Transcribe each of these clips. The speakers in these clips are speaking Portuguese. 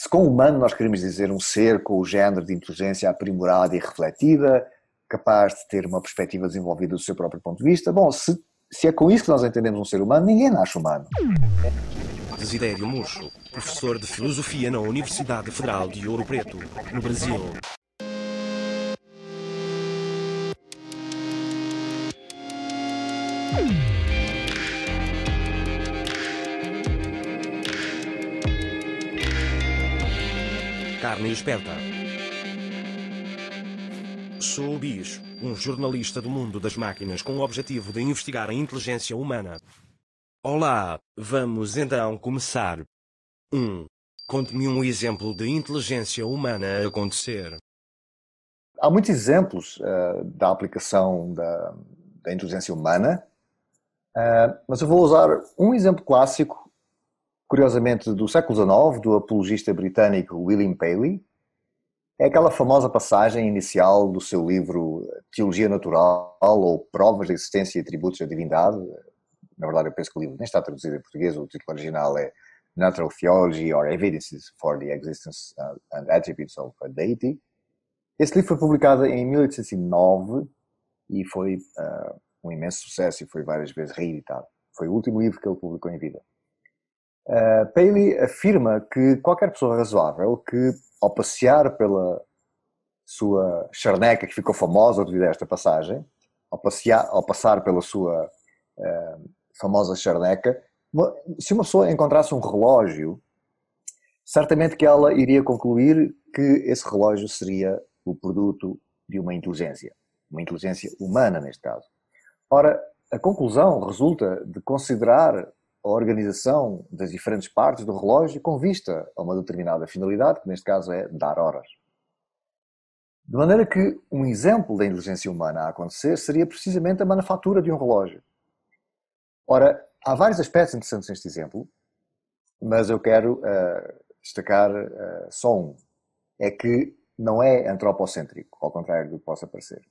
se com humano nós queremos dizer um ser com o género de inteligência aprimorada e refletida, capaz de ter uma perspectiva desenvolvida do seu próprio ponto de vista, bom, se, se é com isso que nós entendemos um ser humano, ninguém nasce humano. Desidério Murcho, professor de Filosofia na Universidade Federal de Ouro Preto, no Brasil. Carne esperta. Sou o Bicho, um jornalista do mundo das máquinas com o objetivo de investigar a inteligência humana. Olá, vamos então começar. 1. Um, Conte-me um exemplo de inteligência humana a acontecer. Há muitos exemplos uh, da aplicação da, da inteligência humana, uh, mas eu vou usar um exemplo clássico, curiosamente do século XIX, do apologista britânico William Paley. É aquela famosa passagem inicial do seu livro Teologia Natural ou Provas da Existência e Atributos da Divindade. Na verdade, eu penso que o livro nem está traduzido em português, o título original é Natural Theology or Evidences for the Existence and Attributes of a Deity. Esse livro foi publicado em 1809 e foi uh, um imenso sucesso e foi várias vezes reeditado. Foi o último livro que ele publicou em vida. Uh, Paley afirma que qualquer pessoa razoável que, ao passear pela sua charneca, que ficou famosa devido a esta passagem, ao, passear, ao passar pela sua uh, famosa charneca, se uma pessoa encontrasse um relógio, certamente que ela iria concluir que esse relógio seria o produto de uma inteligência, uma inteligência humana neste caso. Ora, a conclusão resulta de considerar a organização das diferentes partes do relógio com vista a uma determinada finalidade, que neste caso é dar horas. De maneira que um exemplo da inteligência humana a acontecer seria precisamente a manufatura de um relógio. Ora, há vários aspectos interessantes neste exemplo, mas eu quero uh, destacar uh, só um. É que não é antropocêntrico, ao contrário do que possa parecer.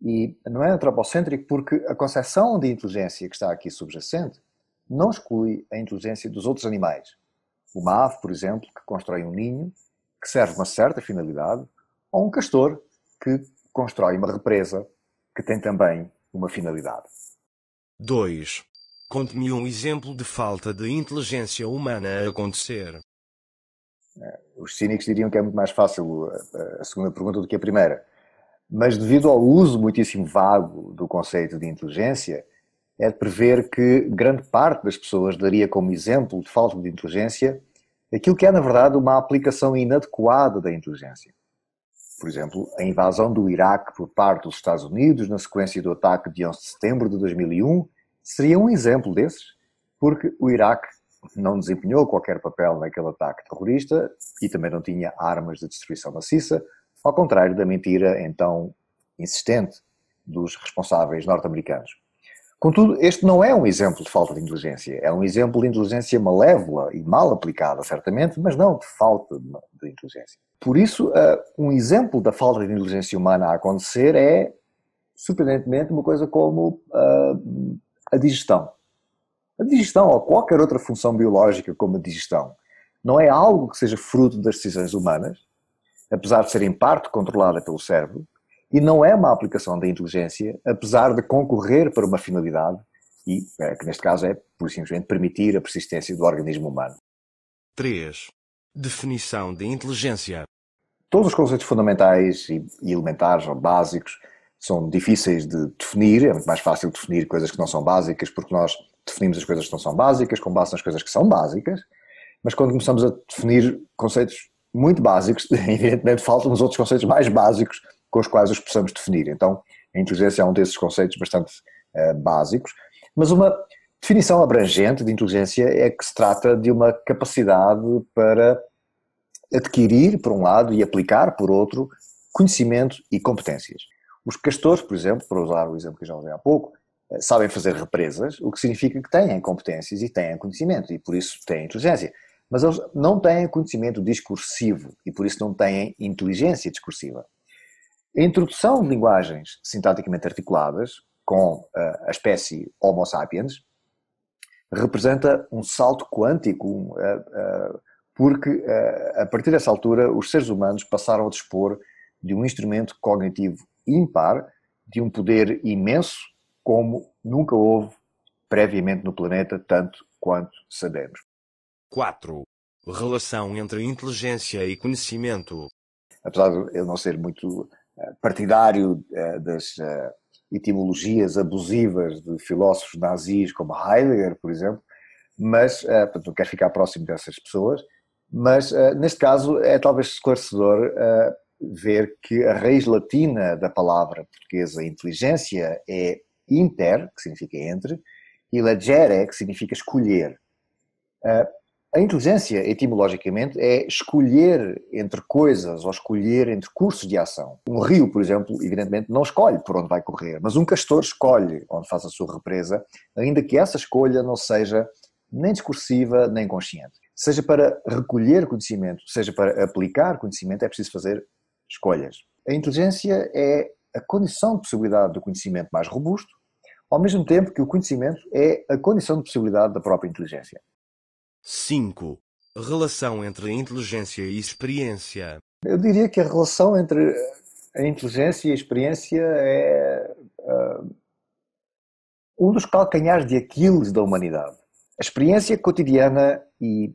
E não é antropocêntrico porque a concepção de inteligência que está aqui subjacente não exclui a inteligência dos outros animais. Uma ave, por exemplo, que constrói um ninho que serve uma certa finalidade, ou um castor que constrói uma represa que tem também uma finalidade. 2. Conte-me um exemplo de falta de inteligência humana a acontecer. É, os cínicos diriam que é muito mais fácil a segunda pergunta do que a primeira. Mas devido ao uso muitíssimo vago do conceito de inteligência, é de prever que grande parte das pessoas daria como exemplo de falta de inteligência aquilo que é, na verdade, uma aplicação inadequada da inteligência. Por exemplo, a invasão do Iraque por parte dos Estados Unidos na sequência do ataque de 11 de setembro de 2001 seria um exemplo desses, porque o Iraque não desempenhou qualquer papel naquele ataque terrorista e também não tinha armas de destruição maciça, ao contrário da mentira então insistente dos responsáveis norte-americanos. Contudo, este não é um exemplo de falta de inteligência, é um exemplo de inteligência malévola e mal aplicada, certamente, mas não de falta de inteligência. Por isso, uh, um exemplo da falta de inteligência humana a acontecer é, surpreendentemente, uma coisa como uh, a digestão. A digestão, ou qualquer outra função biológica como a digestão, não é algo que seja fruto das decisões humanas, apesar de ser em parte controlada pelo cérebro, e não é uma aplicação da inteligência, apesar de concorrer para uma finalidade, e é, que neste caso é, por simplesmente, permitir a persistência do organismo humano. 3. Definição de inteligência. Todos os conceitos fundamentais e elementares ou básicos são difíceis de definir, é muito mais fácil definir coisas que não são básicas, porque nós definimos as coisas que não são básicas com base nas coisas que são básicas, mas quando começamos a definir conceitos muito básicos, evidentemente faltam os outros conceitos mais básicos com os quais os possamos definir. Então, a inteligência é um desses conceitos bastante uh, básicos, mas uma definição abrangente de inteligência é que se trata de uma capacidade para adquirir, por um lado, e aplicar, por outro, conhecimento e competências. Os castores, por exemplo, para usar o exemplo que eu já usei há pouco, eh, sabem fazer represas, o que significa que têm competências e têm conhecimento, e por isso têm inteligência. Mas eles não têm conhecimento discursivo e por isso não têm inteligência discursiva. A introdução de linguagens sintaticamente articuladas com eh, a espécie Homo sapiens representa um salto quântico, uh, uh, porque a partir dessa altura os seres humanos passaram a dispor de um instrumento cognitivo ímpar, de um poder imenso, como nunca houve previamente no planeta, tanto quanto sabemos. 4. Relação entre inteligência e conhecimento. Apesar de eu não ser muito eh, partidário eh, das eh, etimologias abusivas de filósofos nazis como Heidegger, por exemplo, mas, portanto, não quero ficar próximo dessas pessoas, mas neste caso é talvez esclarecedor ver que a raiz latina da palavra portuguesa inteligência é inter, que significa entre, e legere, que significa escolher. A inteligência, etimologicamente, é escolher entre coisas ou escolher entre cursos de ação. Um rio, por exemplo, evidentemente não escolhe por onde vai correr, mas um castor escolhe onde faz a sua represa, ainda que essa escolha não seja nem discursiva nem consciente. Seja para recolher conhecimento, seja para aplicar conhecimento, é preciso fazer escolhas. A inteligência é a condição de possibilidade do conhecimento mais robusto, ao mesmo tempo que o conhecimento é a condição de possibilidade da própria inteligência. 5. Relação entre inteligência e experiência. Eu diria que a relação entre a inteligência e a experiência é uh, um dos calcanhares de Aquiles da humanidade. A experiência cotidiana e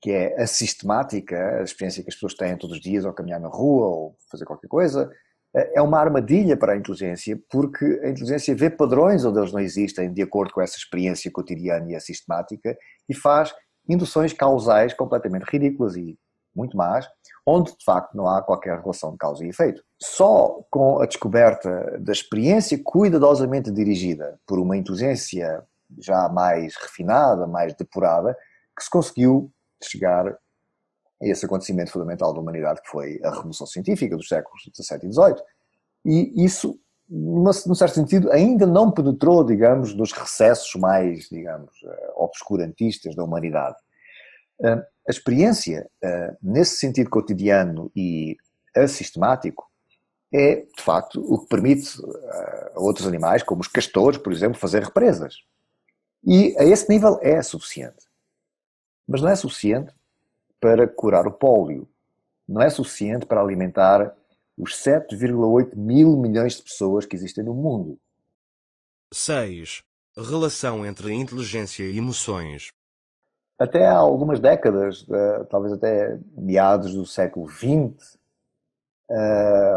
que é a sistemática, a experiência que as pessoas têm todos os dias ao caminhar na rua ou fazer qualquer coisa, é uma armadilha para a inteligência, porque a inteligência vê padrões onde eles não existem de acordo com essa experiência cotidiana e a sistemática e faz induções causais completamente ridículas e muito más, onde de facto não há qualquer relação de causa e efeito. Só com a descoberta da experiência cuidadosamente dirigida por uma inteligência já mais refinada, mais depurada, que se conseguiu chegar a esse acontecimento fundamental da humanidade que foi a Revolução Científica dos séculos XVII e XVIII. E isso, num certo sentido, ainda não penetrou, digamos, nos recessos mais, digamos, eh, obscurantistas da humanidade. Eh, a experiência, eh, nesse sentido cotidiano e assistemático, é, de facto, o que permite a outros animais, como os castores, por exemplo, fazer represas. E a esse nível é suficiente. Mas não é suficiente para curar o pólio. Não é suficiente para alimentar os 7,8 mil milhões de pessoas que existem no mundo. 6. Relação entre inteligência e emoções. Até há algumas décadas, eh, talvez até meados do século XX, eh,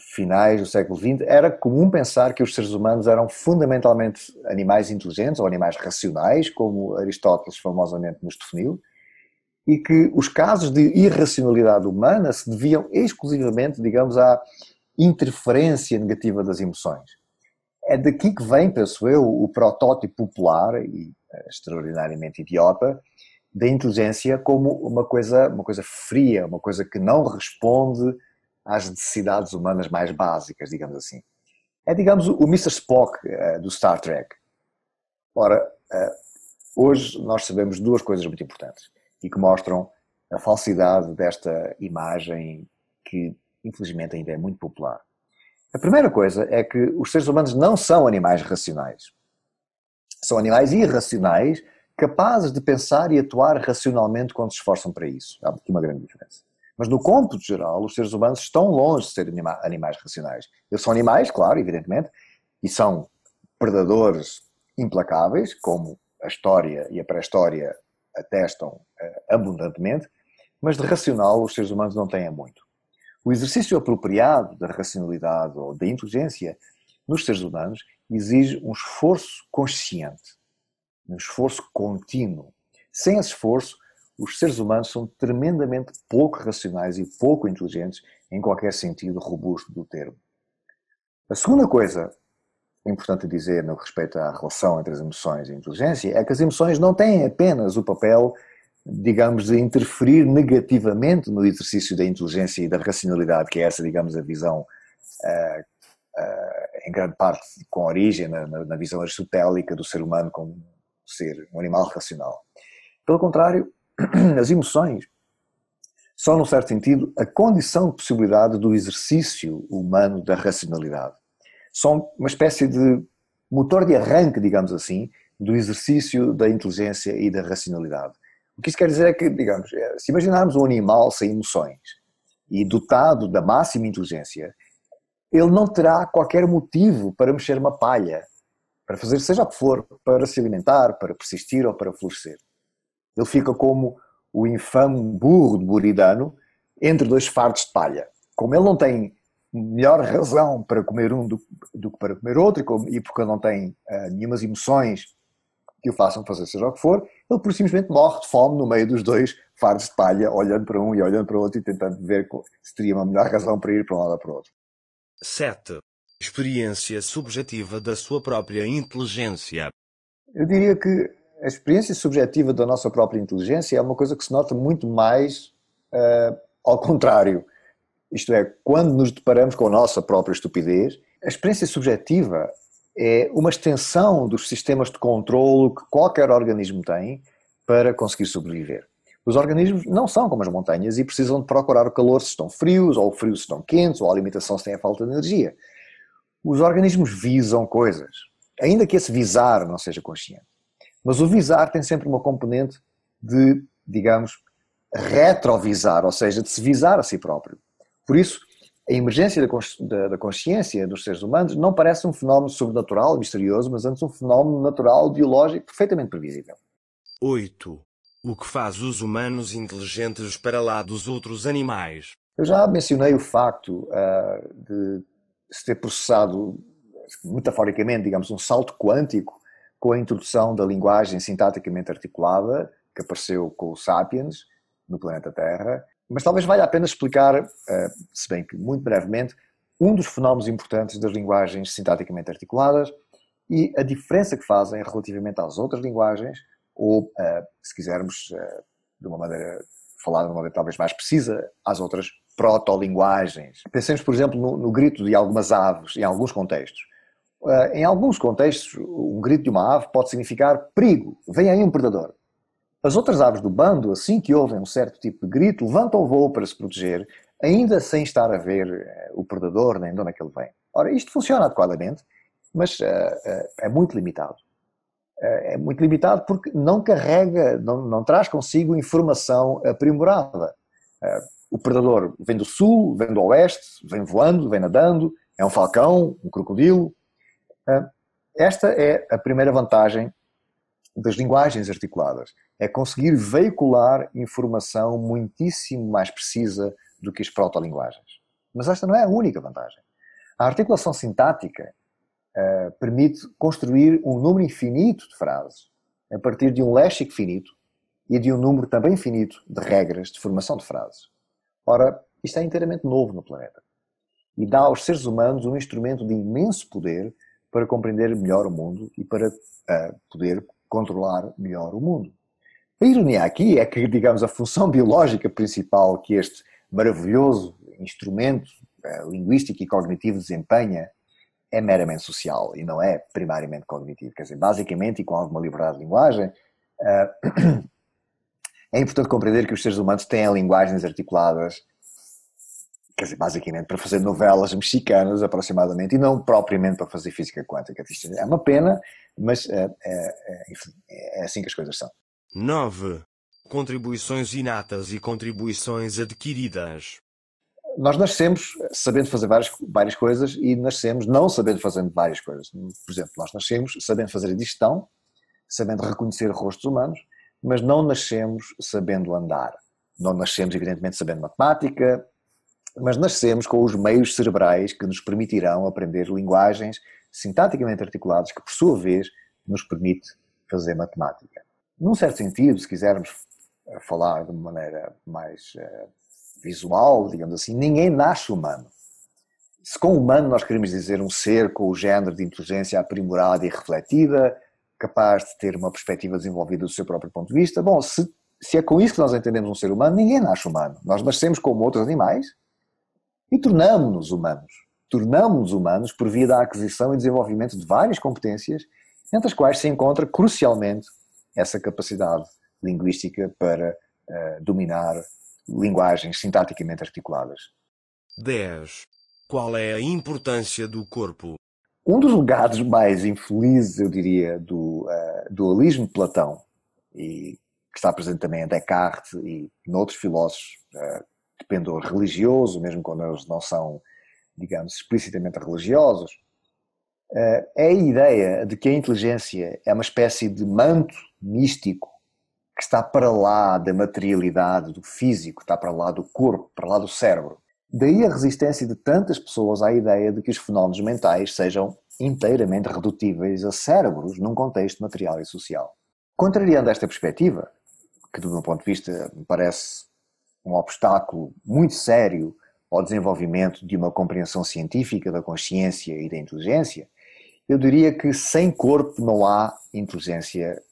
finais do século XX, era comum pensar que os seres humanos eram fundamentalmente animais inteligentes ou animais racionais, como Aristóteles famosamente nos definiu, e que os casos de irracionalidade humana se deviam exclusivamente, digamos, à interferência negativa das emoções. É daqui que vem, penso eu, o protótipo popular e eh, extraordinariamente idiota da inteligência como uma coisa, uma coisa fria, uma coisa que não responde às necessidades humanas mais básicas, digamos assim. É, digamos, o Mr. Spock uh, do Star Trek. Ora, uh, hoje nós sabemos duas coisas muito importantes e que mostram a falsidade desta imagem que, infelizmente, ainda é muito popular. A primeira coisa é que os seres humanos não são animais racionais. São animais irracionais, capazes de pensar e atuar racionalmente quando se esforçam para isso. Há aqui uma grande diferença. Mas no cômputo geral, os seres humanos estão longe de ser animais racionais. Eles são animais, claro, evidentemente, e são predadores implacáveis, como a história e a pré-história atestam abundantemente, mas de racional os seres humanos não têm muito. O exercício apropriado da racionalidade ou da inteligência nos seres humanos exige um esforço consciente, um esforço contínuo. Sem esse esforço, os seres humanos são tremendamente pouco racionais e pouco inteligentes em qualquer sentido robusto do termo. A segunda coisa importante dizer no que respeita à relação entre as emoções e a inteligência é que as emoções não têm apenas o papel, digamos, de interferir negativamente no exercício da inteligência e da racionalidade, que é essa, digamos, a visão uh, uh, em grande parte com origem na, na visão aristotélica do ser humano como ser um animal racional. Pelo contrário, as emoções são, num certo sentido, a condição de possibilidade do exercício humano da racionalidade. São uma espécie de motor de arranque, digamos assim, do exercício da inteligência e da racionalidade. O que isso quer dizer é que, digamos, é, se imaginarmos um animal sem emoções e dotado da máxima inteligência, ele não terá qualquer motivo para mexer uma palha, para fazer seja o que for, para se alimentar, para persistir ou para florescer. Ele fica como o infame burro de Buridano entre dois fardos de palha. Como ele não tem melhor razão para comer um do, do que para comer outro, e, porque não tem uh, nenhumas emoções que o façam fazer seja o que for, ele por simplesmente morre de fome no meio dos dois fardos de palha, olhando para um e olhando para o outro e tentando ver se teria uma melhor razão para ir para um lado ou para o outro. 7. Experiência subjetiva da sua própria inteligência. Eu diria que a experiência subjetiva da nossa própria inteligência é uma coisa que se nota muito mais uh, ao contrário. Isto é, quando nos deparamos com a nossa própria estupidez, a experiência subjetiva é uma extensão dos sistemas de controlo que qualquer organismo tem para conseguir sobreviver. Os organismos não são como as montanhas e precisam de procurar o calor se estão frios, ou o frio se estão quentes, ou a alimentação se tem a falta de energia. Os organismos visam coisas, ainda que esse visar não seja consciente. Mas o visar tem sempre uma componente de, digamos, retrovisar, ou seja, de se visar a si próprio. Por isso, a emergência da consciência dos seres humanos não parece um fenómeno sobrenatural, misterioso, mas antes um fenómeno natural, biológico, perfeitamente previsível. 8. O que faz os humanos inteligentes para lá dos outros animais? Eu já mencionei o facto uh, de se ter processado, metaforicamente, digamos, um salto quântico com a introdução da linguagem sintaticamente articulada, que apareceu com o Sapiens, no planeta Terra, mas talvez valha a pena explicar, eh, se bem que muito brevemente, um dos fenómenos importantes das linguagens sintaticamente articuladas e a diferença que fazem relativamente às outras linguagens, ou, eh, se quisermos, eh, de uma maneira, falar de uma maneira talvez mais precisa, às outras proto-linguagens. Pensemos, por exemplo, no, no grito de algumas aves, em alguns contextos. Em alguns contextos, um grito de uma ave pode significar perigo, vem aí um predador. As outras aves do bando, assim que ouvem um certo tipo de grito, levantam o voo para se proteger, ainda sem estar a ver uh, o predador nem de onde é que ele vem. Ora, isto funciona adequadamente, mas uh, uh, é muito limitado. é muito limitado porque não carrega, não, não traz consigo informação aprimorada. o predador vem do sul, vem do oeste, vem voando, vem nadando, é um falcão, um crocodilo. esta é a primeira vantagem das linguagens articuladas é conseguir veicular informação muitíssimo mais precisa do que as protolinguagens. Mas esta não é a única vantagem. A articulação sintática uh, permite construir um número infinito de frases a partir de um léxico finito e de um número também finito de regras de formação de frases. Ora, isto é inteiramente novo no planeta e dá aos seres humanos um instrumento de imenso poder para compreender melhor o mundo e para uh, poder controlar melhor o mundo. A ironia aqui é que, digamos, a função biológica principal que este maravilhoso instrumento eh, linguístico e cognitivo desempenha é meramente social e não é primariamente cognitivo. Quer dizer, basicamente, e com alguma liberdade de linguagem, eh, é importante compreender que os seres humanos têm linguagens articuladas, quer dizer, basicamente para fazer novelas mexicanas, aproximadamente, e não propriamente para fazer física quântica. Isto é uma pena, mas é, é, é assim que as coisas são. 9. Contribuições inatas e contribuições adquiridas. Nós nascemos sabendo fazer várias, várias coisas e nascemos não sabendo fazer várias coisas. Por exemplo, nós nascemos sabendo fazer a digestão, sabendo reconhecer rostos humanos, mas não nascemos sabendo andar. Não nascemos, evidentemente, sabendo matemática, mas nascemos com os meios cerebrais que nos permitirão aprender linguagens sintaticamente articuladas, que, por sua vez, nos permite fazer matemática num certo sentido, se quisermos eh, falar de uma maneira mais uh, visual, digamos assim, ninguém nasce humano. Se com humano nós queremos dizer um ser com o género de inteligência aprimorada e refletida, capaz de ter uma perspectiva desenvolvida do seu próprio ponto de vista, bom, se, se é com isso que nós entendemos um ser humano, ninguém nasce humano. Nós nascemos como outros animais e tornamos-nos humanos. Tornamos-nos humanos por via da aquisição e desenvolvimento de várias competências, entre as quais se encontra crucialmente essa capacidade linguística para uh, dominar linguagens sintaticamente articuladas. 10. Qual é a importância do corpo? Um dos legados mais infelizes, eu diria, do uh, dualismo de Platão, e que está presente também em Descartes e noutros filósofos, uh, pendor religioso, mesmo quando eles não são, digamos, explicitamente religiosos, uh, é a ideia de que a inteligência é uma espécie de manto místico que está para lá da materialidade, do físico, está para lá do corpo, para lá do cérebro. Daí a resistência de tantas pessoas à ideia de que os fenómenos mentais sejam inteiramente redutíveis a cérebros num contexto material e social. Contrariando esta perspectiva, que do meu ponto de vista me parece um obstáculo muito sério ao desenvolvimento de uma compreensão científica da consciência e da inteligência, eu diria que sem corpo não há inteligência,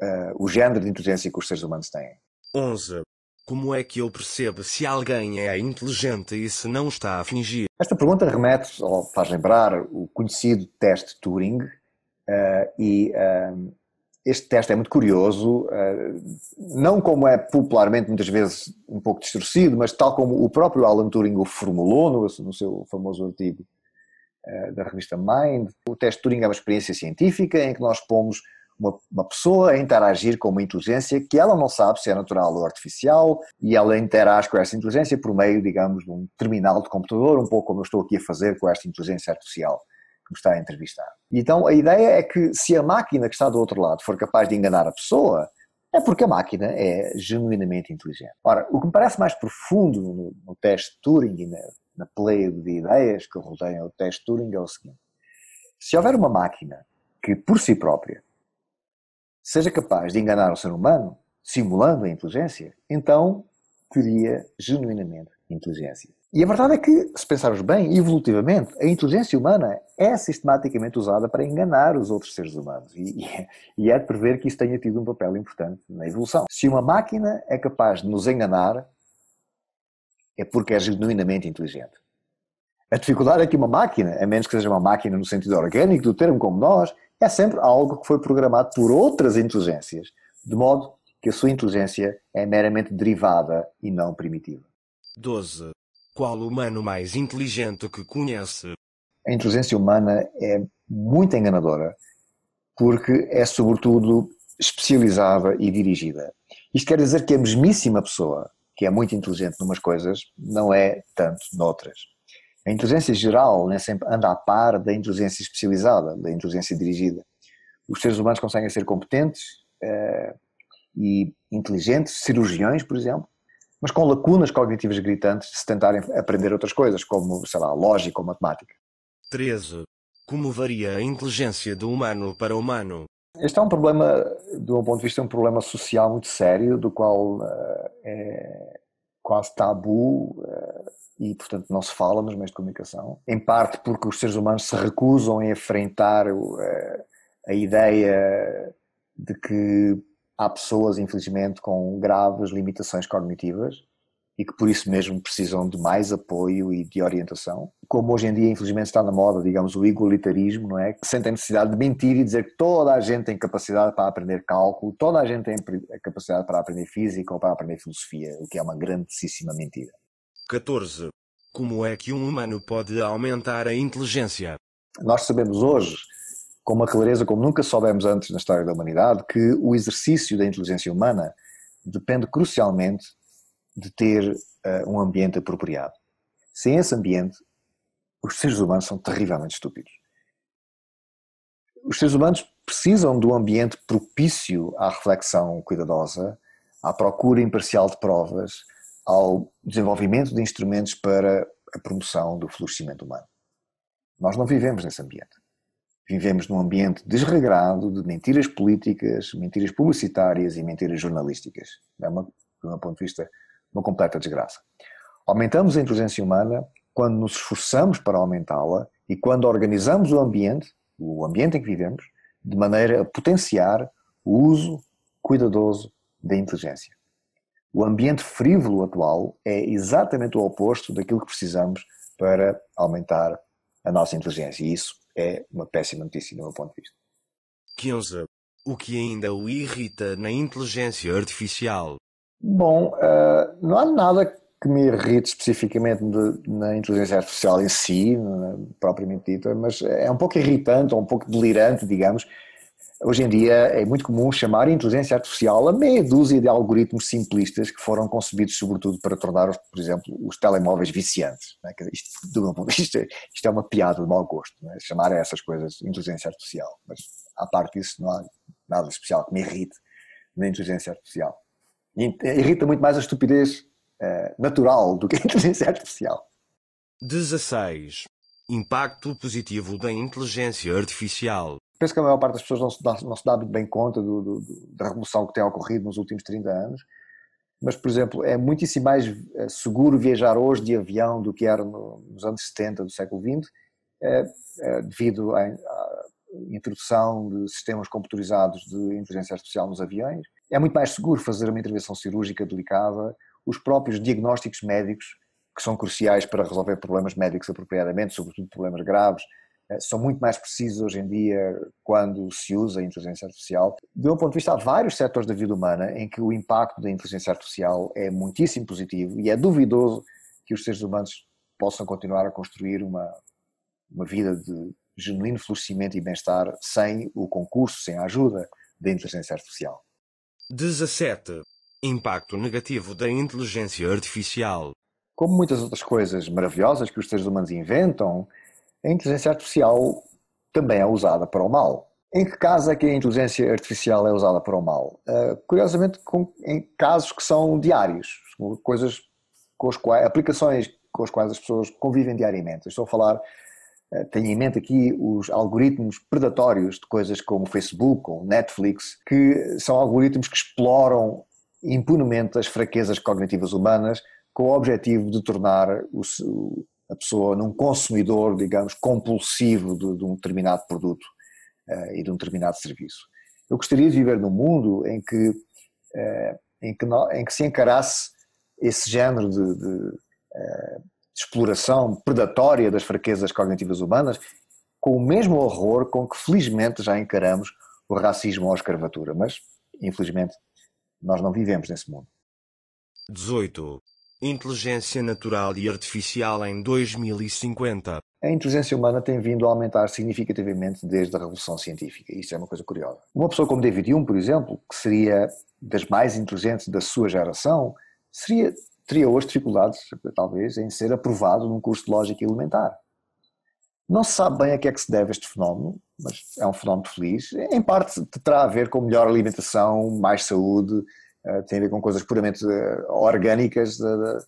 uh, o género de inteligência que os seres humanos têm. 11. Como é que eu percebo se alguém é inteligente e se não está a fingir? Esta pergunta remete, ou faz lembrar, o conhecido teste Turing, uh, e uh, este teste é muito curioso, uh, não como é popularmente muitas vezes um pouco distorcido, mas tal como o próprio Alan Turing o formulou no, no seu famoso artigo da revista Mind. O teste Turing é uma experiência científica em que nós pomos uma, uma, pessoa a interagir com uma inteligência que ela não sabe se é natural ou artificial e ela interage com essa inteligência por meio, digamos, de um terminal de computador, um pouco como eu estou aqui a fazer com esta inteligência artificial me está a entrevistar. Então a ideia é que se a máquina que está do outro lado for capaz de enganar a pessoa, é porque a máquina é genuinamente inteligente. Ora, o que me parece mais profundo no, no teste Turing e na, na pleia de ideias que rodeiam o teste Turing é o seguinte: se houver uma máquina que por si própria seja capaz de enganar o ser humano, simulando a inteligência, então teria genuinamente inteligência. E a verdade é que, se pensarmos bem, evolutivamente, a inteligência humana é sistematicamente usada para enganar os outros seres humanos. E, e é de prever que isso tenha tido um papel importante na evolução. Se uma máquina é capaz de nos enganar, é porque é genuinamente inteligente. A dificuldade é que uma máquina, a menos que seja uma máquina no sentido orgânico do termo como nós, é sempre algo que foi programado por outras inteligências, de modo que a sua inteligência é meramente derivada e não primitiva. 12. Qual humano mais inteligente que conhece? A inteligência humana é muito enganadora, porque é sobretudo especializada e dirigida. Isto quer dizer que a mesmíssima pessoa, que é muito inteligente numas coisas, não é tanto noutras. A inteligência geral nem sempre anda a par da inteligência especializada, da inteligência dirigida. Os seres humanos conseguem ser competentes uh, e inteligentes, cirurgiões, por exemplo, mas com lacunas cognitivas gritantes se tentarem aprender outras coisas, como, sei lá, lógica ou matemática. 13. Como varia a inteligência do humano para o humano? Este é um problema, do meu ponto de vista, um problema social muito sério, do qual uh, é quase tabu uh, e, portanto, não se fala nos meios de comunicação. Em parte porque os seres humanos se recusam a enfrentar uh, a ideia de que há pessoas, infelizmente, com graves limitações cognitivas e que por isso mesmo precisam de mais apoio e de orientação. Como hoje em dia, infelizmente, está na moda, digamos, o igualitarismo, não é? Que sentem necessidade de mentir e dizer que toda a gente tem capacidade para aprender cálculo, toda a gente tem capacidade para aprender física ou para aprender filosofia, o que é uma grandíssima mentira. 14. Como é que um humano pode aumentar a inteligência? Nós sabemos hoje com uma clareza como nunca soubemos antes na história da humanidade, que o exercício da inteligência humana depende crucialmente de ter uh, um ambiente apropriado. Sem esse ambiente, os seres humanos são terrivelmente estúpidos. Os seres humanos precisam de um ambiente propício à reflexão cuidadosa, à procura imparcial de provas, ao desenvolvimento de instrumentos para a promoção do florescimento humano. Nós não vivemos nesse ambiente. Vivemos num ambiente desregrado de mentiras políticas, mentiras publicitárias e mentiras jornalísticas. É, uma, do meu ponto de vista, uma completa desgraça. Aumentamos a inteligência humana quando nos esforçamos para aumentá-la e quando organizamos o ambiente, o ambiente em que vivemos, de maneira a potenciar o uso cuidadoso da inteligência. O ambiente frívolo atual é exatamente o oposto daquilo que precisamos para aumentar a nossa inteligência. E isso é uma péssima notícia do meu ponto de vista. 15. O que ainda o irrita na inteligência artificial? Bom, uh, não há nada que me irrite especificamente de, na inteligência artificial em si, propriamente dita, mas é um pouco irritante ou um pouco delirante, digamos, Hoje em dia é muito comum chamar inteligência artificial a meia dúzia de algoritmos simplistas que foram concebidos sobretudo para tornar, por exemplo, os telemóveis viciantes. Né? Isto, isto, isto, é uma piada de mau gosto, né? chamar a essas coisas inteligência artificial. Mas, à parte disso, não há nada especial que me irrite na inteligência artificial. Irrita muito mais a estupidez uh, natural do que a inteligência artificial. 16. Impacto positivo da inteligência artificial. Penso que a maior parte das pessoas não se dá, não se dá muito bem conta do, do, da revolução que tem ocorrido nos últimos 30 anos, mas, por exemplo, é muitíssimo mais eh, seguro viajar hoje de avião do que era nos anos 70 do século XX, é, é, devido à, introdução de sistemas computadorizados de inteligência artificial nos aviões. É muito mais seguro fazer uma intervenção cirúrgica delicada, os próprios diagnósticos médicos que são cruciais para resolver problemas médicos apropriadamente, sobretudo problemas graves, são muito mais precisos hoje em dia quando se usa a inteligência artificial. De um ponto de vista, há vários setores da vida humana em que o impacto da inteligência artificial é muitíssimo positivo e é duvidoso que os seres humanos possam continuar a construir uma, uma vida de genuíno florescimento e bem-estar sem o concurso, sem a ajuda da inteligência artificial. 17. Impacto negativo da inteligência artificial. Como muitas outras coisas maravilhosas que os seres humanos inventam, a inteligência artificial também é usada para o mal. Em que caso é que a inteligência artificial é usada para o mal? Uh, curiosamente, com, em casos que são diários, coisas com as quais, aplicações com as quais as pessoas convivem diariamente. estou a falar, uh, tenho em mente aqui os algoritmos predatórios de coisas como Facebook ou Netflix, que são algoritmos que exploram impunemente as fraquezas cognitivas humanas com o objetivo de tornar o, a pessoa num consumidor, digamos, compulsivo de, de um determinado produto uh, e de um determinado serviço. Eu gostaria de viver num mundo em que, uh, em que, em que se encarasse esse género de, de, uh, de, exploração predatória das fraquezas cognitivas humanas com o mesmo horror com que felizmente já encaramos o racismo ou a escravatura, mas infelizmente nós não vivemos nesse mundo. 18. Inteligência Natural e Artificial em 2050. A inteligência humana tem vindo a aumentar significativamente desde a Revolução Científica. Isso é uma coisa curiosa. Uma pessoa como David Hume, por exemplo, que seria das mais inteligentes da sua geração, seria, teria hoje dificuldades, talvez, em ser aprovado num curso de lógica elementar. Não se sabe bem a que é que se deve este fenómeno, mas é um fenómeno feliz. Em parte terá a ver com melhor alimentação, mais saúde, eh, tem a ver com coisas puramente eh, orgânicas da, da,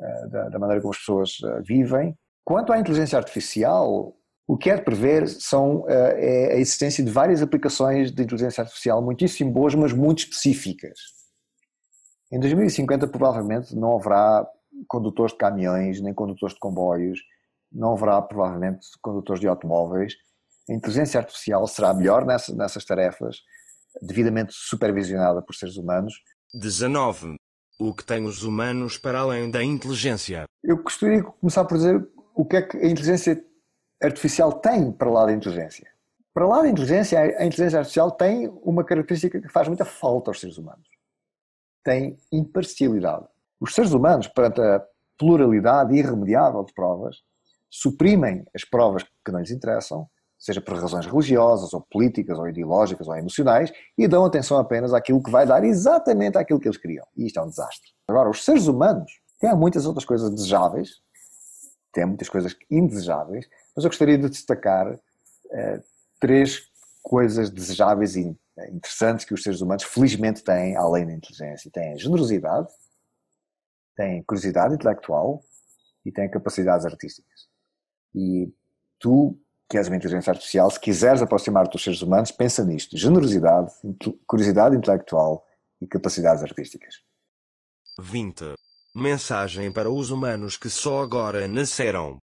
eh, da maneira como as pessoas vivem. Quanto à inteligência artificial, o que é de prever são, é a existência de várias aplicações de inteligência artificial muitíssimo boas, mas muito específicas. Em 2050, provavelmente, não haverá condutores de caminhões, nem condutores de comboios, não haverá, provavelmente, condutores de automóveis. A inteligência artificial será melhor nessas tarefas, devidamente supervisionada por seres humanos, 19. O que tem os humanos para além da inteligência? Eu gostaria de começar por dizer o que é que a inteligência artificial tem para lá da inteligência. Para lá da inteligência, a inteligência artificial tem uma característica que faz muita falta aos seres humanos. Tem imparcialidade. Os seres humanos, perante a pluralidade irremediável de provas, suprimem as provas que não lhes interessam seja por razões religiosas, ou políticas, ou ideológicas, ou emocionais, e dão atenção apenas àquilo que vai dar exatamente àquilo que eles queriam. E isto é um desastre. Agora, os seres humanos têm muitas outras coisas desejáveis, têm muitas coisas indesejáveis, mas eu gostaria de destacar eh, três coisas desejáveis e interessantes que os seres humanos felizmente têm, além da inteligência. Têm generosidade, têm curiosidade intelectual e têm capacidades artísticas. E tu que és uma inteligência artificial, se quiseres aproximar-te dos seres humanos, pensa nisto: generosidade, curiosidade intelectual e capacidades artísticas. 20. Mensagem para os humanos que só agora nasceram.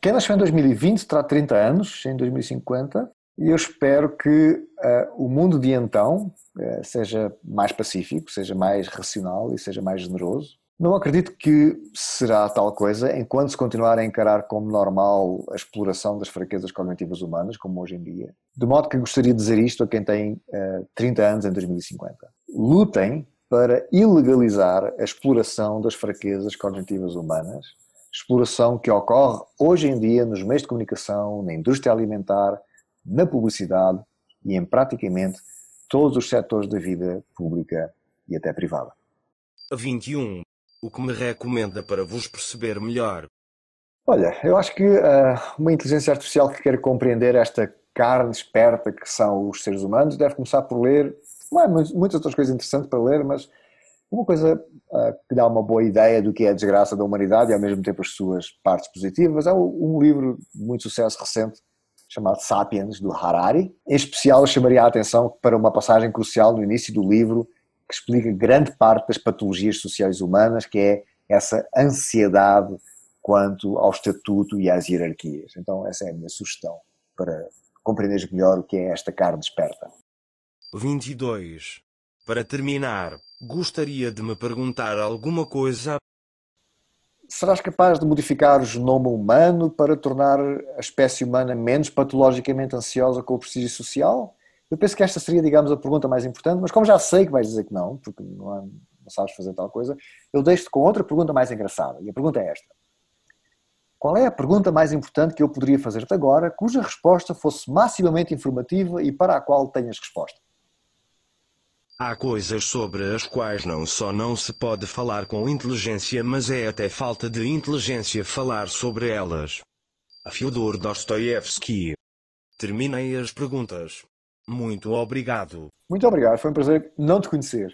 Quem nasceu em 2020 terá 30 anos, em 2050, e eu espero que uh, o mundo de então uh, seja mais pacífico, seja mais racional e seja mais generoso não acredito que será tal coisa enquanto se continuar a encarar como normal a exploração das fraquezas cognitivas humanas, como hoje em dia. De modo que gostaria de dizer isto a quem tem uh, eh, 30 anos em 2050. Lutem para ilegalizar a exploração das fraquezas cognitivas humanas, exploração que ocorre hoje em dia nos meios de comunicação, na indústria alimentar, na publicidade e em praticamente todos os setores da vida pública e até privada. 21. O que me recomenda para vos perceber melhor? Olha, eu acho que uh, uma inteligência artificial que quer compreender esta carne esperta que são os seres humanos deve começar por ler, não é muitas outras coisas interessantes para ler, mas uma coisa uh, que dá uma boa ideia do que é a desgraça da humanidade e ao mesmo tempo as suas partes positivas é um livro de muito sucesso recente chamado Sapiens, do Harari. Em especial, eu chamaria a atenção para uma passagem crucial no início do livro que explica grande parte das patologias sociais humanas, que é essa ansiedade quanto ao estatuto e às hierarquias. Então, essa é a minha sugestão para compreenderes melhor o que é esta carne esperta. 22. Para terminar, gostaria de me perguntar alguma coisa serás capaz de modificar o genoma humano para tornar a espécie humana menos patologicamente ansiosa com o prestígio social? Eu penso que esta seria, digamos, a pergunta mais importante, mas como já sei que vais dizer que não, porque não, não sabes fazer tal coisa, eu deixo-te com outra pergunta mais engraçada. E a pergunta é esta. Qual é a pergunta mais importante que eu poderia fazer-te agora, cuja resposta fosse maximamente informativa e para a qual tenhas resposta? Há coisas sobre as quais não só não se pode falar com inteligência, mas é até falta de inteligência falar sobre elas. Fyodor Dostoevsky. Terminei as perguntas. Muito obrigado. Muito obrigado, foi um prazer não te conhecer.